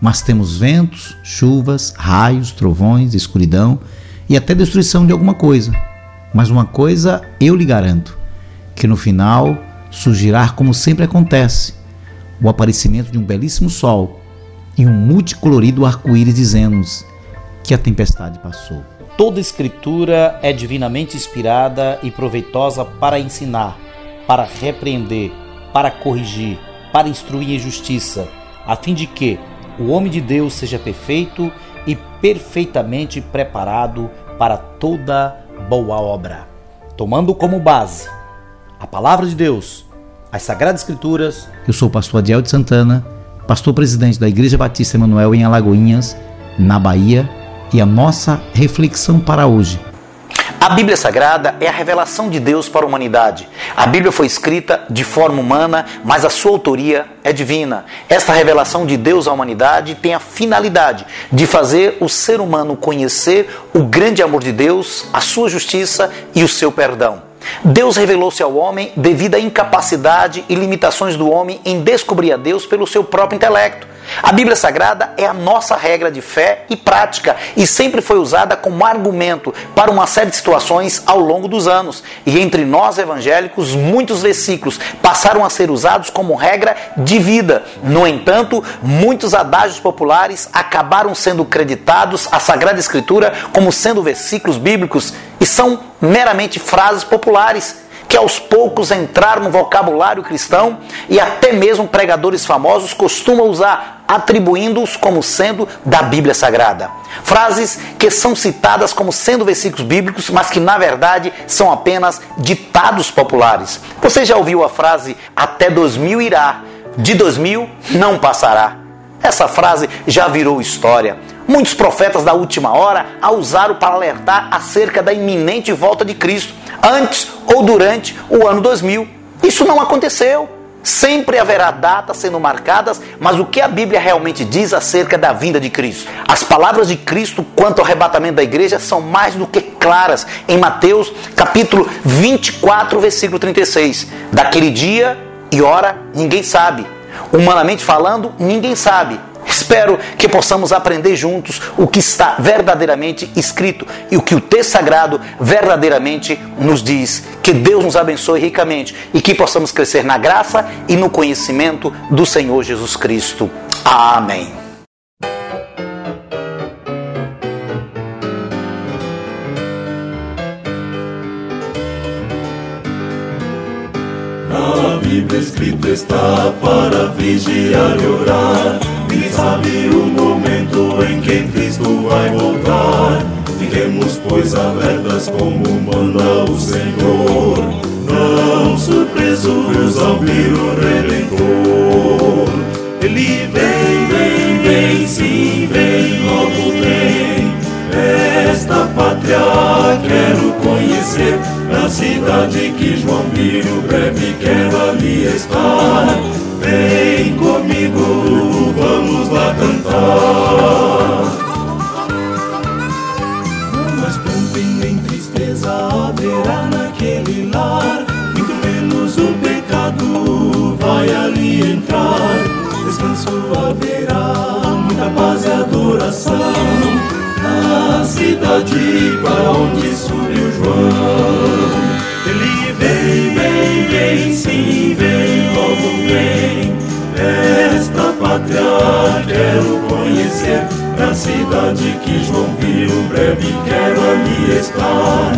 mas temos ventos, chuvas, raios, trovões, escuridão e até destruição de alguma coisa. Mas uma coisa eu lhe garanto: que no final surgirá como sempre acontece, o aparecimento de um belíssimo sol e um multicolorido arco-íris dizendo-nos que a tempestade passou. Toda escritura é divinamente inspirada e proveitosa para ensinar, para repreender, para corrigir, para instruir em justiça, a fim de que o homem de Deus seja perfeito e perfeitamente preparado para toda boa obra. Tomando como base a palavra de Deus, as Sagradas Escrituras. Eu sou o pastor Adiel de Santana, pastor presidente da Igreja Batista Emanuel em Alagoinhas, na Bahia, e a nossa reflexão para hoje a Bíblia Sagrada é a revelação de Deus para a humanidade. A Bíblia foi escrita de forma humana, mas a sua autoria é divina. Esta revelação de Deus à humanidade tem a finalidade de fazer o ser humano conhecer o grande amor de Deus, a sua justiça e o seu perdão. Deus revelou-se ao homem devido à incapacidade e limitações do homem em descobrir a Deus pelo seu próprio intelecto. A Bíblia Sagrada é a nossa regra de fé e prática e sempre foi usada como argumento para uma série de situações ao longo dos anos. E entre nós evangélicos, muitos versículos passaram a ser usados como regra de vida. No entanto, muitos adágios populares acabaram sendo creditados à Sagrada Escritura como sendo versículos bíblicos e são meramente frases populares que aos poucos entraram no vocabulário cristão e até mesmo pregadores famosos costumam usar, atribuindo-os como sendo da Bíblia Sagrada. Frases que são citadas como sendo versículos bíblicos, mas que na verdade são apenas ditados populares. Você já ouviu a frase até 2000 irá, de 2000 não passará? Essa frase já virou história. Muitos profetas da última hora a usaram para alertar acerca da iminente volta de Cristo antes ou durante o ano 2000. Isso não aconteceu. Sempre haverá datas sendo marcadas, mas o que a Bíblia realmente diz acerca da vinda de Cristo? As palavras de Cristo quanto ao arrebatamento da igreja são mais do que claras em Mateus capítulo 24, versículo 36. Daquele dia e hora ninguém sabe. Humanamente falando, ninguém sabe Espero que possamos aprender juntos o que está verdadeiramente escrito e o que o texto sagrado verdadeiramente nos diz. Que Deus nos abençoe ricamente e que possamos crescer na graça e no conhecimento do Senhor Jesus Cristo. Amém. Na Bíblia escrito está para vigiar e orar sabe o momento em que Cristo vai voltar. Fiquemos, pois, alertas como manda o Senhor, não surpresos ao vir o Redentor. Ele vem, vem, vem, sim, vem, logo vem. Esta pátria cidade para onde subiu João. Ele vem, vem, vem, sim, vem, logo vem. Esta pátria quero conhecer, Na cidade que João viu, breve quero ali estar.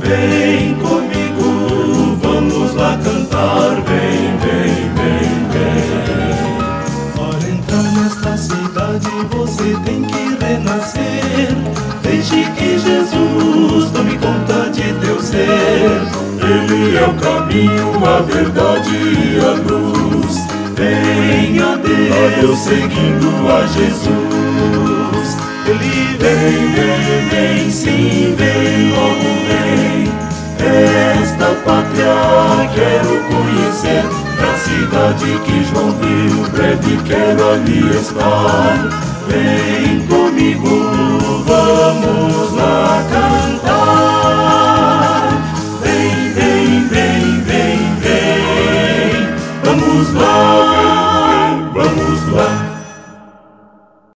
Vem comigo, caminho, a verdade e a luz. A Deus seguindo a Jesus. Ele vem, vem, vem, sim, vem, logo vem. Esta pátria quero conhecer. Na cidade que João viu, breve quero ali estar.